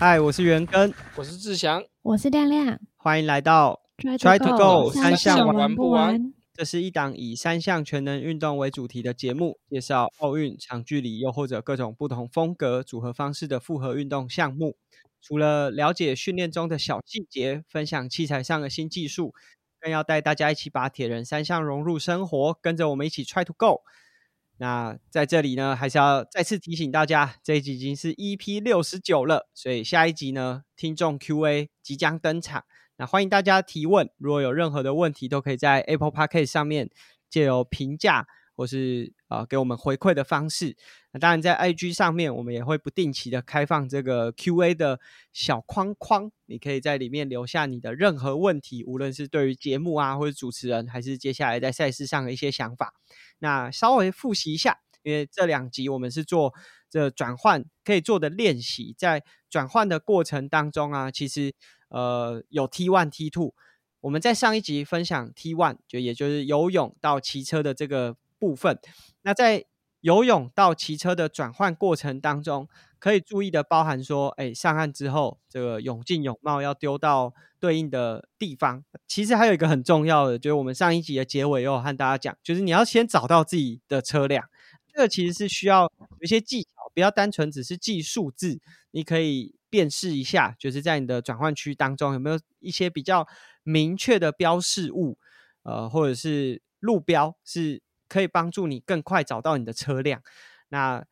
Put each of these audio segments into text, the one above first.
嗨，我是元根，我是志祥，我是亮亮，欢迎来到 Try to Go 三项玩不玩。这是一档以三项全能运动为主题的节目，介绍奥运长距离又或者各种不同风格组合方式的复合运动项目。除了了解训练中的小细节，分享器材上的新技术，更要带大家一起把铁人三项融入生活，跟着我们一起 Try to Go。那在这里呢，还是要再次提醒大家，这一集已经是 EP 六十九了，所以下一集呢，听众 Q&A 即将登场。那欢迎大家提问，如果有任何的问题，都可以在 Apple Podcast 上面借由评价或是呃给我们回馈的方式。那当然，在 IG 上面，我们也会不定期的开放这个 Q&A 的小框框，你可以在里面留下你的任何问题，无论是对于节目啊，或者主持人，还是接下来在赛事上的一些想法。那稍微复习一下，因为这两集我们是做这转换可以做的练习，在转换的过程当中啊，其实呃有 T one T two，我们在上一集分享 T one，就也就是游泳到骑车的这个部分。那在游泳到骑车的转换过程当中，可以注意的包含说，哎，上岸之后这个泳镜泳帽要丢到对应的地方。其实还有一个很重要的，就是我们上一集的结尾有和大家讲，就是你要先找到自己的车辆。这个其实是需要有一些技巧，不要单纯只是记数字。你可以辨识一下，就是在你的转换区当中有没有一些比较明确的标示物，呃，或者是路标是。可以帮助你更快找到你的车辆。那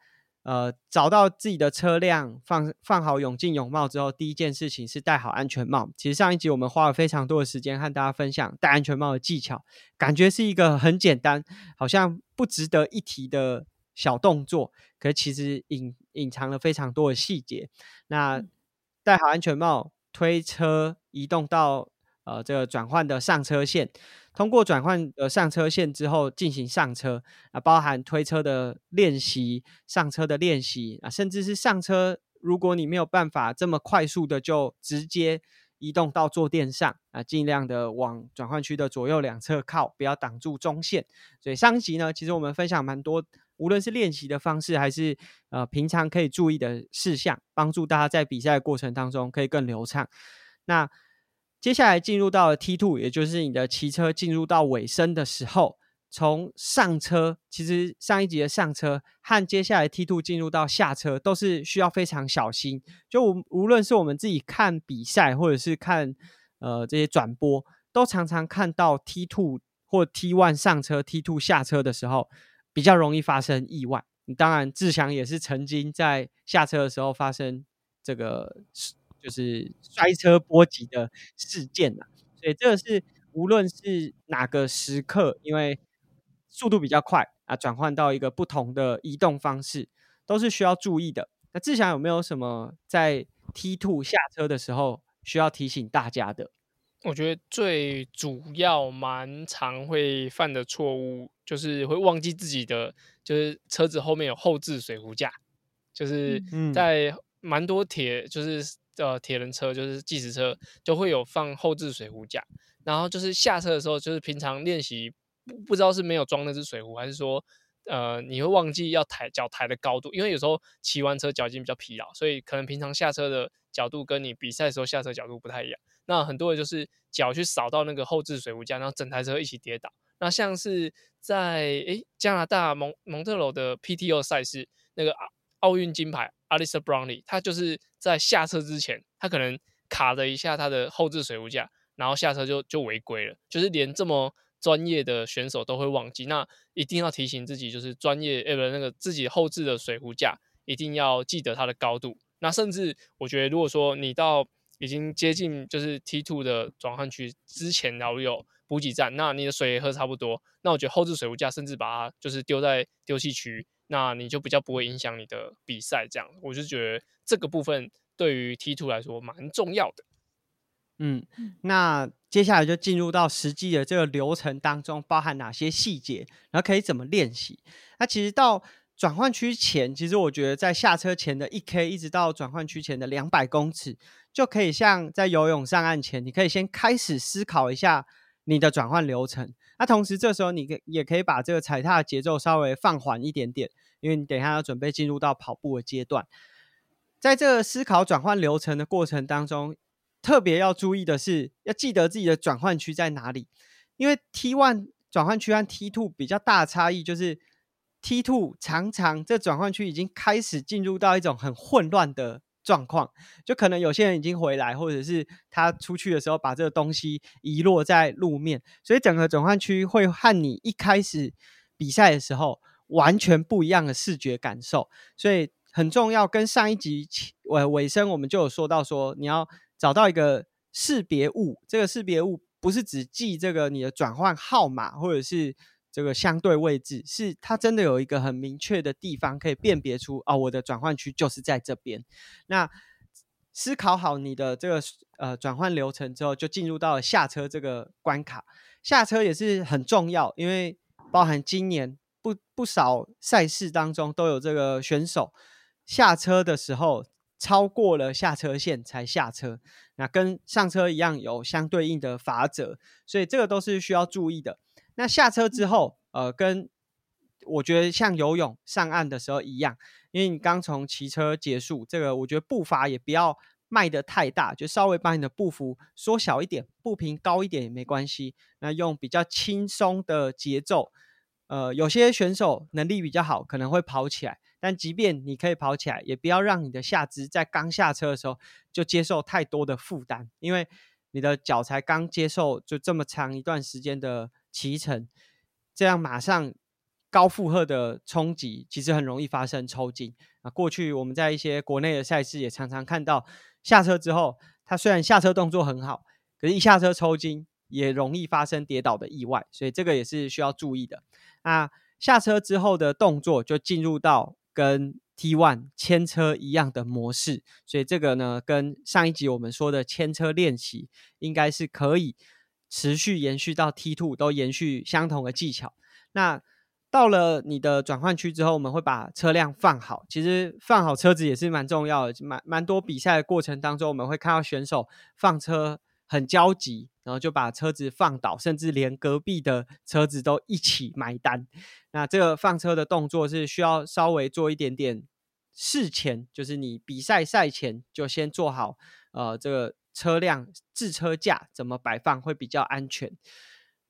呃，找到自己的车辆，放放好泳镜、泳帽之后，第一件事情是戴好安全帽。其实上一集我们花了非常多的时间和大家分享戴安全帽的技巧，感觉是一个很简单，好像不值得一提的小动作，可其实隐隐藏了非常多的细节。那戴好安全帽，推车移动到呃这个转换的上车线。通过转换的上车线之后进行上车啊，包含推车的练习、上车的练习啊，甚至是上车，如果你没有办法这么快速的就直接移动到坐垫上啊，尽量的往转换区的左右两侧靠，不要挡住中线。所以上一集呢，其实我们分享蛮多，无论是练习的方式，还是呃平常可以注意的事项，帮助大家在比赛过程当中可以更流畅。那接下来进入到了 T two，也就是你的骑车进入到尾声的时候，从上车，其实上一集的上车和接下来 T two 进入到下车，都是需要非常小心。就无无论是我们自己看比赛，或者是看呃这些转播，都常常看到 T two 或 T one 上车，T two 下车的时候，比较容易发生意外。当然，志祥也是曾经在下车的时候发生这个。就是摔车波及的事件呐，所以这个是无论是哪个时刻，因为速度比较快啊，转换到一个不同的移动方式，都是需要注意的。那志祥有没有什么在 T two 下车的时候需要提醒大家的？我觉得最主要蛮常会犯的错误，就是会忘记自己的，就是车子后面有后置水壶架，就是在蛮多铁就是。呃，铁人车就是计时车，就会有放后置水壶架。然后就是下车的时候，就是平常练习不不知道是没有装那只水壶，还是说呃你会忘记要抬脚抬的高度，因为有时候骑完车脚已经比较疲劳，所以可能平常下车的角度跟你比赛的时候下车角度不太一样。那很多人就是脚去扫到那个后置水壶架，然后整台车一起跌倒。那像是在诶加拿大蒙蒙特楼的 PTO 赛事那个啊奥运金牌。Alissa Brownlee，他就是在下车之前，他可能卡了一下他的后置水壶架，然后下车就就违规了。就是连这么专业的选手都会忘记，那一定要提醒自己，就是专业呃不那个自己后置的水壶架一定要记得它的高度。那甚至我觉得，如果说你到已经接近就是 T two 的转换区之前，然后有补给站，那你的水也喝差不多，那我觉得后置水壶架甚至把它就是丢在丢弃区。那你就比较不会影响你的比赛，这样我就觉得这个部分对于 T two 来说蛮重要的。嗯，那接下来就进入到实际的这个流程当中，包含哪些细节，然后可以怎么练习？那其实到转换区前，其实我觉得在下车前的一 K 一直到转换区前的两百公尺，就可以像在游泳上岸前，你可以先开始思考一下你的转换流程。那同时，这时候你可也可以把这个踩踏节奏稍微放缓一点点，因为你等一下要准备进入到跑步的阶段。在这个思考转换流程的过程当中，特别要注意的是，要记得自己的转换区在哪里。因为 T one 转换区和 T two 比较大差异就是。T two 常常这转换区已经开始进入到一种很混乱的状况，就可能有些人已经回来，或者是他出去的时候把这个东西遗落在路面，所以整个转换区会和你一开始比赛的时候完全不一样的视觉感受，所以很重要。跟上一集尾尾声我们就有说到，说你要找到一个识别物，这个识别物不是只记这个你的转换号码，或者是。这个相对位置是它真的有一个很明确的地方可以辨别出啊，我的转换区就是在这边。那思考好你的这个呃转换流程之后，就进入到了下车这个关卡。下车也是很重要，因为包含今年不不少赛事当中都有这个选手下车的时候超过了下车线才下车，那跟上车一样有相对应的法则，所以这个都是需要注意的。那下车之后，呃，跟我觉得像游泳上岸的时候一样，因为你刚从骑车结束，这个我觉得步伐也不要迈得太大，就稍微把你的步幅缩小一点，步频高一点也没关系。那用比较轻松的节奏，呃，有些选手能力比较好，可能会跑起来，但即便你可以跑起来，也不要让你的下肢在刚下车的时候就接受太多的负担，因为你的脚才刚接受就这么长一段时间的。骑乘，这样马上高负荷的冲击，其实很容易发生抽筋啊。过去我们在一些国内的赛事也常常看到，下车之后，他虽然下车动作很好，可是一下车抽筋，也容易发生跌倒的意外，所以这个也是需要注意的。那下车之后的动作就进入到跟 T one 牵车一样的模式，所以这个呢，跟上一集我们说的牵车练习应该是可以。持续延续到 T two 都延续相同的技巧。那到了你的转换区之后，我们会把车辆放好。其实放好车子也是蛮重要的。蛮蛮多比赛的过程当中，我们会看到选手放车很焦急，然后就把车子放倒，甚至连隔壁的车子都一起埋单。那这个放车的动作是需要稍微做一点点事前，就是你比赛赛前就先做好呃这个。车辆置车架怎么摆放会比较安全？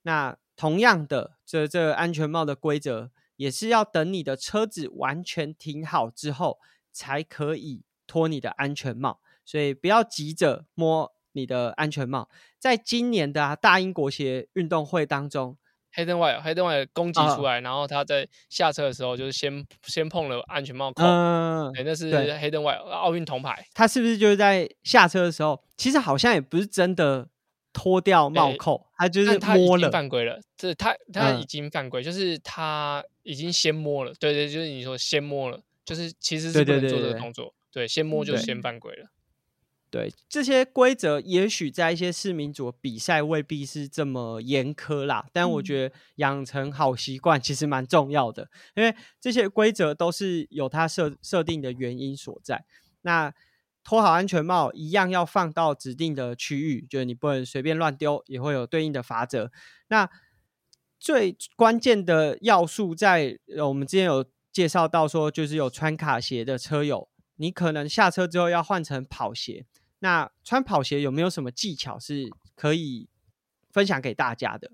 那同样的，这这安全帽的规则也是要等你的车子完全停好之后，才可以脱你的安全帽。所以不要急着摸你的安全帽。在今年的大英国协运动会当中。黑灯外，黑灯外攻击出来，然后他在下车的时候就是先先碰了安全帽扣，对，那是黑灯外奥运铜牌。他是不是就是在下车的时候，其实好像也不是真的脱掉帽扣，他就是摸了犯规了。这他他已经犯规，就是他已经先摸了。对对，就是你说先摸了，就是其实是不能做这个动作。对，先摸就先犯规了。对这些规则，也许在一些市民组比赛未必是这么严苛啦，但我觉得养成好习惯其实蛮重要的，因为这些规则都是有它设设定的原因所在。那脱好安全帽，一样要放到指定的区域，就是你不能随便乱丢，也会有对应的罚则。那最关键的要素在，我们之前有介绍到说，就是有穿卡鞋的车友，你可能下车之后要换成跑鞋。那穿跑鞋有没有什么技巧是可以分享给大家的？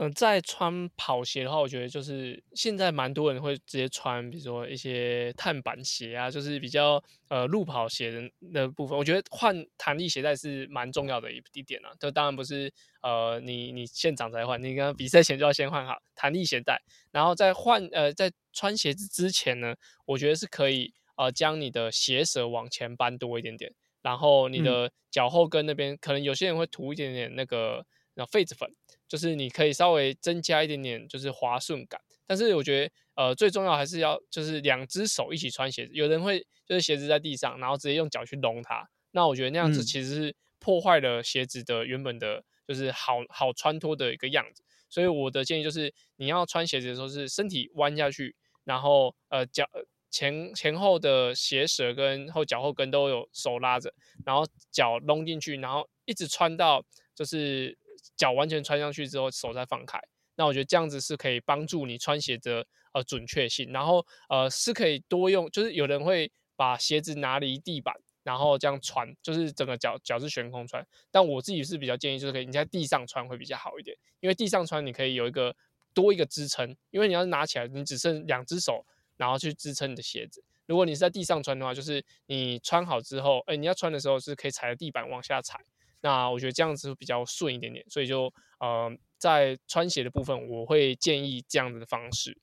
嗯，在穿跑鞋的话，我觉得就是现在蛮多人会直接穿，比如说一些碳板鞋啊，就是比较呃路跑鞋的的部分。我觉得换弹力鞋带是蛮重要的一一点啊。这当然不是呃你你现场才换，你刚比赛前就要先换好弹力鞋带，然后在换呃在穿鞋子之前呢，我觉得是可以呃将你的鞋舌往前搬多一点点。然后你的脚后跟那边，可能有些人会涂一点点那个那痱子粉，就是你可以稍微增加一点点就是滑顺感。但是我觉得呃最重要还是要就是两只手一起穿鞋子。有人会就是鞋子在地上，然后直接用脚去拢它。那我觉得那样子其实是破坏了鞋子的原本的就是好好穿脱的一个样子。所以我的建议就是你要穿鞋子的时候是身体弯下去，然后呃脚。前前后的鞋舌跟后脚后跟都有手拉着，然后脚弄进去，然后一直穿到就是脚完全穿上去之后，手再放开。那我觉得这样子是可以帮助你穿鞋的呃准确性，然后呃是可以多用，就是有人会把鞋子拿离地板，然后这样穿，就是整个脚脚是悬空穿。但我自己是比较建议，就是可以你在地上穿会比较好一点，因为地上穿你可以有一个多一个支撑，因为你要拿起来，你只剩两只手，然后去支撑你的鞋子。如果你是在地上穿的话，就是你穿好之后，哎，你要穿的时候是可以踩着地板往下踩。那我觉得这样子比较顺一点点，所以就呃，在穿鞋的部分，我会建议这样子的方式。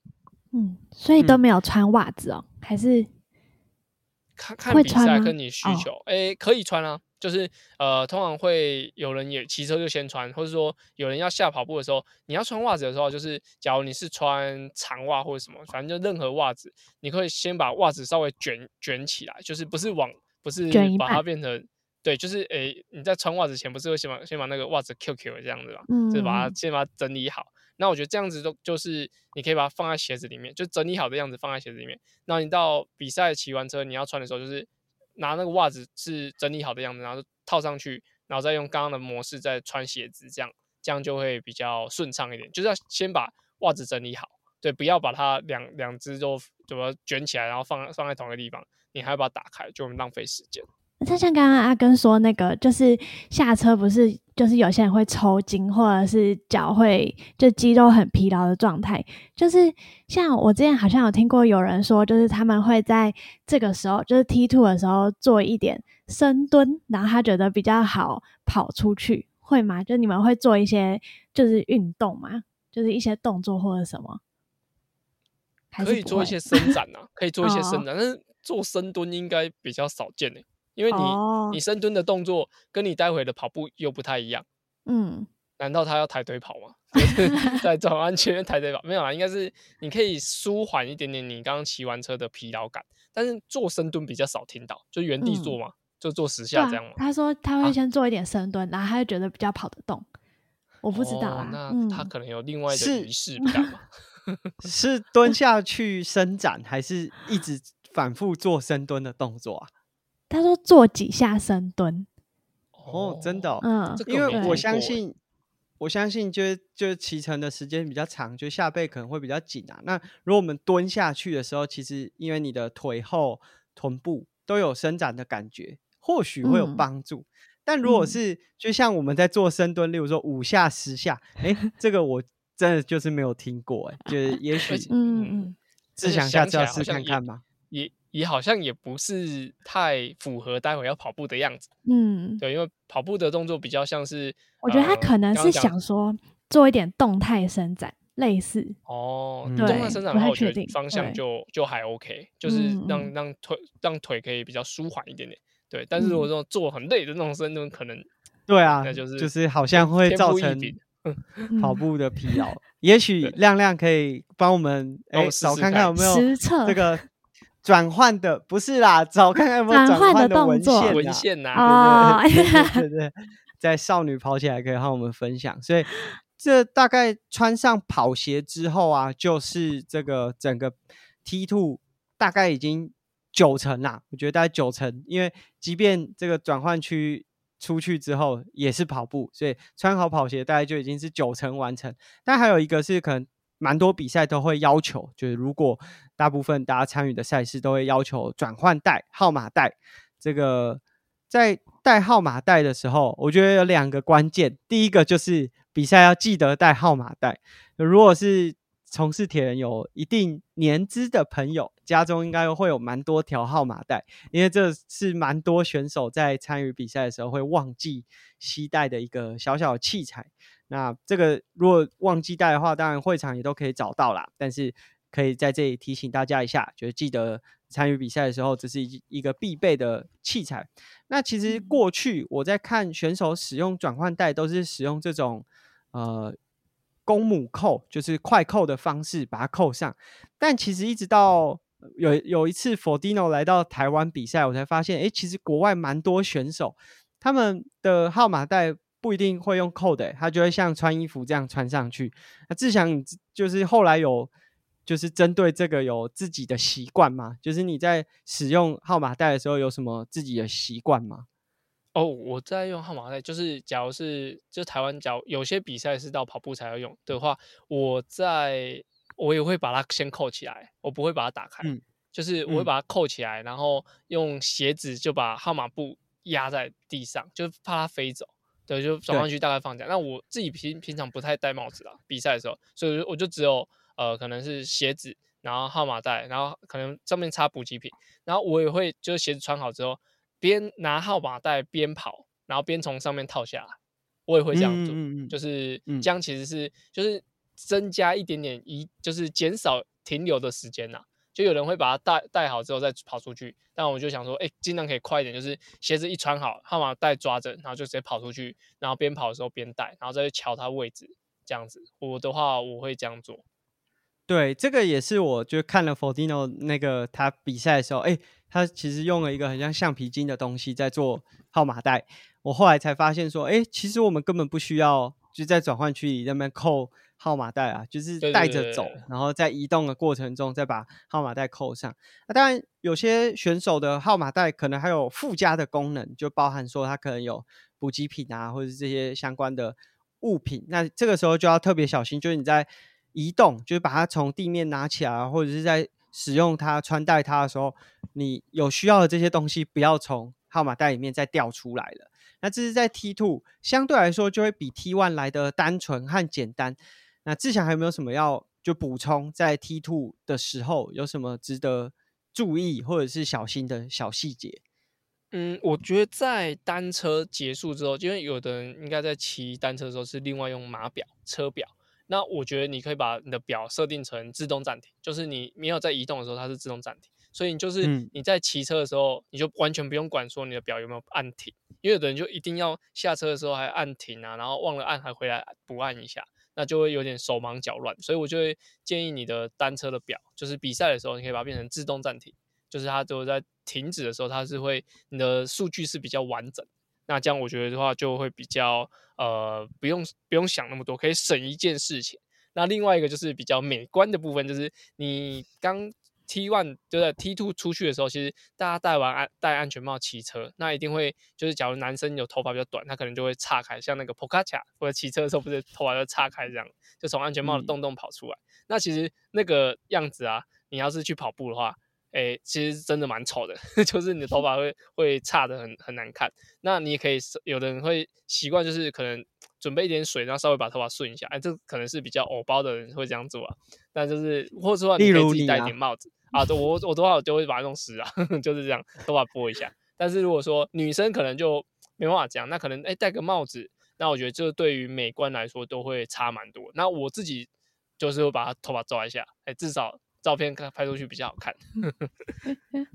嗯，所以都没有穿袜子哦，还是看看比赛跟你需求，哎，可以穿啊。就是呃，通常会有人也骑车就先穿，或者说有人要下跑步的时候，你要穿袜子的时候，就是假如你是穿长袜或者什么，反正就任何袜子，你可以先把袜子稍微卷卷起来，就是不是往不是把它变成对，就是诶，你在穿袜子前不是会先把先把那个袜子 QQ 这样子吧，就是把它先把它整理好。那我觉得这样子都就是你可以把它放在鞋子里面，就整理好的样子放在鞋子里面。那你到比赛骑完车你要穿的时候，就是。拿那个袜子是整理好的样子，然后套上去，然后再用刚刚的模式再穿鞋子，这样这样就会比较顺畅一点。就是要先把袜子整理好，对，不要把它两两只都怎么卷起来，然后放放在同一个地方，你还要把它打开，就浪费时间。那像刚刚阿根说那个，就是下车不是，就是有些人会抽筋，或者是脚会就肌肉很疲劳的状态。就是像我之前好像有听过有人说，就是他们会在这个时候，就是 T two 的时候做一点深蹲，然后他觉得比较好跑出去，会吗？就你们会做一些就是运动吗？就是一些动作或者什么？可以做一些伸展啊，可以做一些伸展，但是做深蹲应该比较少见诶。因为你你深蹲的动作跟你待会的跑步又不太一样，嗯，难道他要抬腿跑吗？在转弯前面抬腿跑没有啊？应该是你可以舒缓一点点你刚刚骑完车的疲劳感，但是做深蹲比较少听到，就原地做嘛，就做十下这样。他说他会先做一点深蹲，然后他就觉得比较跑得动。我不知道啊，那他可能有另外的仪式感嘛？是蹲下去伸展，还是一直反复做深蹲的动作啊？他说做几下深蹲，哦，真的，嗯，因为我相信，我相信，就就骑乘的时间比较长，就下背可能会比较紧啊。那如果我们蹲下去的时候，其实因为你的腿后、臀部都有伸展的感觉，或许会有帮助。但如果是就像我们在做深蹲，例如说五下、十下，哎，这个我真的就是没有听过，哎，就是 也许，嗯嗯，自想下次要试看看吗？也。好像也不是太符合待会要跑步的样子，嗯，对，因为跑步的动作比较像是，我觉得他可能是想说做一点动态伸展，类似哦，动态伸展的话，我觉得方向就就还 OK，就是让让腿让腿可以比较舒缓一点点，对。但是如果说做很累的那种深蹲，可能对啊，那就是就是好像会造成跑步的疲劳。也许亮亮可以帮我们哎找看看有没有这个。转换的不是啦，找看看有没有转换的文献文献呐，对对对对，在少女跑起来可以和我们分享。所以这大概穿上跑鞋之后啊，就是这个整个 T two 大概已经九成啦，我觉得大概九成，因为即便这个转换区出去之后也是跑步，所以穿好跑鞋大概就已经是九成完成。但还有一个是可能。蛮多比赛都会要求，就是如果大部分大家参与的赛事都会要求转换带号码带。这个在带号码带的时候，我觉得有两个关键。第一个就是比赛要记得带号码带。如果是从事铁人有一定年资的朋友，家中应该会有蛮多条号码带，因为这是蛮多选手在参与比赛的时候会忘记携带的一个小小的器材。那这个如果忘记带的话，当然会场也都可以找到啦。但是可以在这里提醒大家一下，就是记得参与比赛的时候，这是一一个必备的器材。那其实过去我在看选手使用转换带，都是使用这种呃公母扣，就是快扣的方式把它扣上。但其实一直到有有一次 Fordino 来到台湾比赛，我才发现，哎，其实国外蛮多选手他们的号码带。不一定会用扣的，他就会像穿衣服这样穿上去。那志祥，就是后来有就是针对这个有自己的习惯吗？就是你在使用号码带的时候有什么自己的习惯吗？哦，我在用号码带，就是假如是就台湾，假如有些比赛是到跑步才要用的话，我在我也会把它先扣起来，我不会把它打开。就是我会把它扣起来，然后用鞋子就把号码布压在地上，就怕它飞走。对，就转换区大概放这样。那我自己平平常不太戴帽子啦，比赛的时候，所以我就只有呃，可能是鞋子，然后号码带，然后可能上面插补给品，然后我也会就是鞋子穿好之后，边拿号码带边跑，然后边从上面套下来，我也会这样做，就是这样其实是就是增加一点点一，就是减少停留的时间呐。就有人会把它带带好之后再跑出去，但我就想说，哎，尽量可以快一点，就是鞋子一穿好，号码带抓着，然后就直接跑出去，然后边跑的时候边带，然后再去瞧它位置，这样子。我的话，我会这样做。对，这个也是我就看了 Fordino 那个他比赛的时候，哎，他其实用了一个很像橡皮筋的东西在做号码带。我后来才发现说，哎，其实我们根本不需要就在转换区里那边扣。号码带啊，就是带着走，然后在移动的过程中再把号码带扣上。那当然，有些选手的号码带可能还有附加的功能，就包含说他可能有补给品啊，或者是这些相关的物品。那这个时候就要特别小心，就是你在移动，就是把它从地面拿起来，或者是在使用它穿戴它的时候，你有需要的这些东西不要从号码带里面再掉出来了。那这是在 T two 相对来说就会比 T one 来的单纯和简单。那志强还有没有什么要就补充？在 T two 的时候有什么值得注意或者是小心的小细节？嗯，我觉得在单车结束之后，因为有的人应该在骑单车的时候是另外用码表、车表。那我觉得你可以把你的表设定成自动暂停，就是你没有在移动的时候，它是自动暂停。所以你就是你在骑车的时候，你就完全不用管说你的表有没有按停，因为有的人就一定要下车的时候还按停啊，然后忘了按还回来补按一下。那就会有点手忙脚乱，所以我就会建议你的单车的表，就是比赛的时候，你可以把它变成自动暂停，就是它就在停止的时候，它是会你的数据是比较完整。那这样我觉得的话，就会比较呃不用不用想那么多，可以省一件事情。那另外一个就是比较美观的部分，就是你刚。T one 就在 T two 出去的时候，其实大家戴完安戴安全帽骑车，那一定会就是假如男生有头发比较短，他可能就会岔开，像那个 p o k a c h a 或者骑车的时候不是头发就岔开这样，就从安全帽的洞洞跑出来。那其实那个样子啊，你要是去跑步的话，哎，其实真的蛮丑的，就是你的头 发会会差的很很难看。那你也可以，有的人会习惯就是可能。准备一点水，然后稍微把头发顺一下，哎，这可能是比较偶包的人会这样做啊。但就是，或者说你可以自己戴顶帽子啊。我我头发我就会把它弄湿啊，就是这样，头发拨一下。但是如果说女生可能就没办法这样，那可能哎戴个帽子，那我觉得这对于美观来说都会差蛮多。那我自己就是会把头发抓一下，哎，至少照片看拍出去比较好看。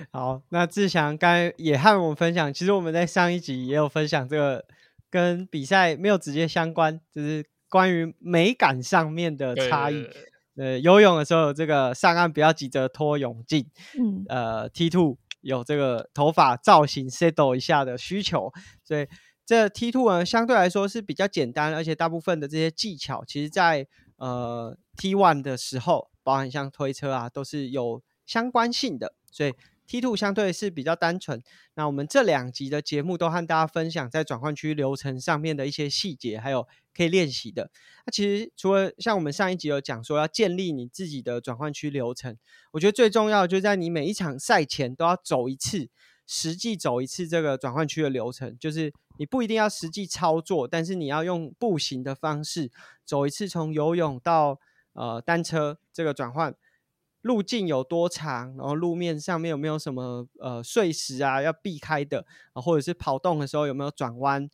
好，那志祥刚才也和我们分享，其实我们在上一集也有分享这个。跟比赛没有直接相关，就是关于美感上面的差异。呃，游泳的时候，这个上岸不要急着脱泳镜。嗯，呃，T two 有这个头发造型 settle 一下的需求，所以这 T two 呢相对来说是比较简单，而且大部分的这些技巧，其实在呃 T one 的时候，包含像推车啊，都是有相关性的，所以。T two 相对是比较单纯，那我们这两集的节目都和大家分享在转换区流程上面的一些细节，还有可以练习的。那其实除了像我们上一集有讲说要建立你自己的转换区流程，我觉得最重要的就在你每一场赛前都要走一次，实际走一次这个转换区的流程。就是你不一定要实际操作，但是你要用步行的方式走一次，从游泳到呃单车这个转换。路径有多长？然后路面上面有没有什么呃碎石啊要避开的啊？或者是跑动的时候有没有转弯？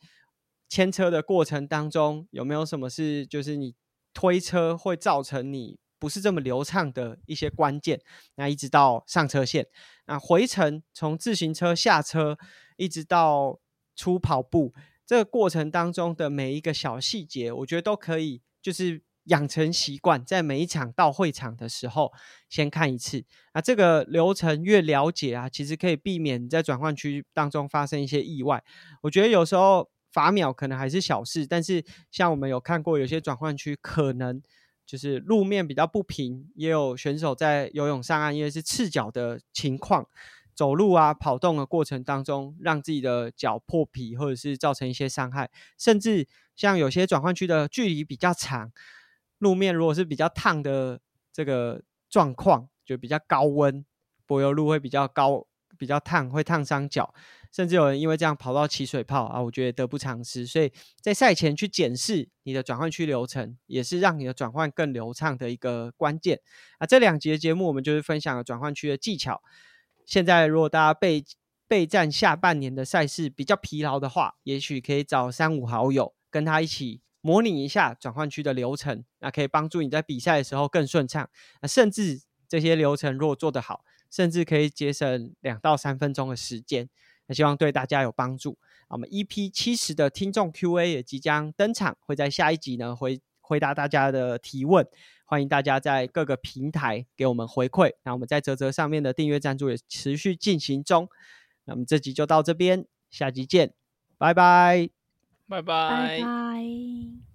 牵车的过程当中有没有什么是就是你推车会造成你不是这么流畅的一些关键？那一直到上车线，那回程从自行车下车一直到出跑步这个过程当中的每一个小细节，我觉得都可以就是。养成习惯，在每一场到会场的时候先看一次。那这个流程越了解啊，其实可以避免在转换区当中发生一些意外。我觉得有时候罚秒可能还是小事，但是像我们有看过有些转换区可能就是路面比较不平，也有选手在游泳上岸，因为是赤脚的情况，走路啊跑动的过程当中，让自己的脚破皮，或者是造成一些伤害，甚至像有些转换区的距离比较长。路面如果是比较烫的这个状况，就比较高温，柏油路会比较高、比较烫，会烫伤脚，甚至有人因为这样跑到起水泡啊，我觉得得不偿失。所以在赛前去检视你的转换区流程，也是让你的转换更流畅的一个关键啊。这两节节目我们就是分享了转换区的技巧。现在如果大家备备战下半年的赛事比较疲劳的话，也许可以找三五好友跟他一起。模拟一下转换区的流程，那可以帮助你在比赛的时候更顺畅。那甚至这些流程如果做得好，甚至可以节省两到三分钟的时间。那希望对大家有帮助。我们 EP 七十的听众 Q&A 也即将登场，会在下一集呢回回答大家的提问。欢迎大家在各个平台给我们回馈。那我们在泽泽上面的订阅赞助也持续进行中。那么这集就到这边，下集见，拜拜，拜，拜拜。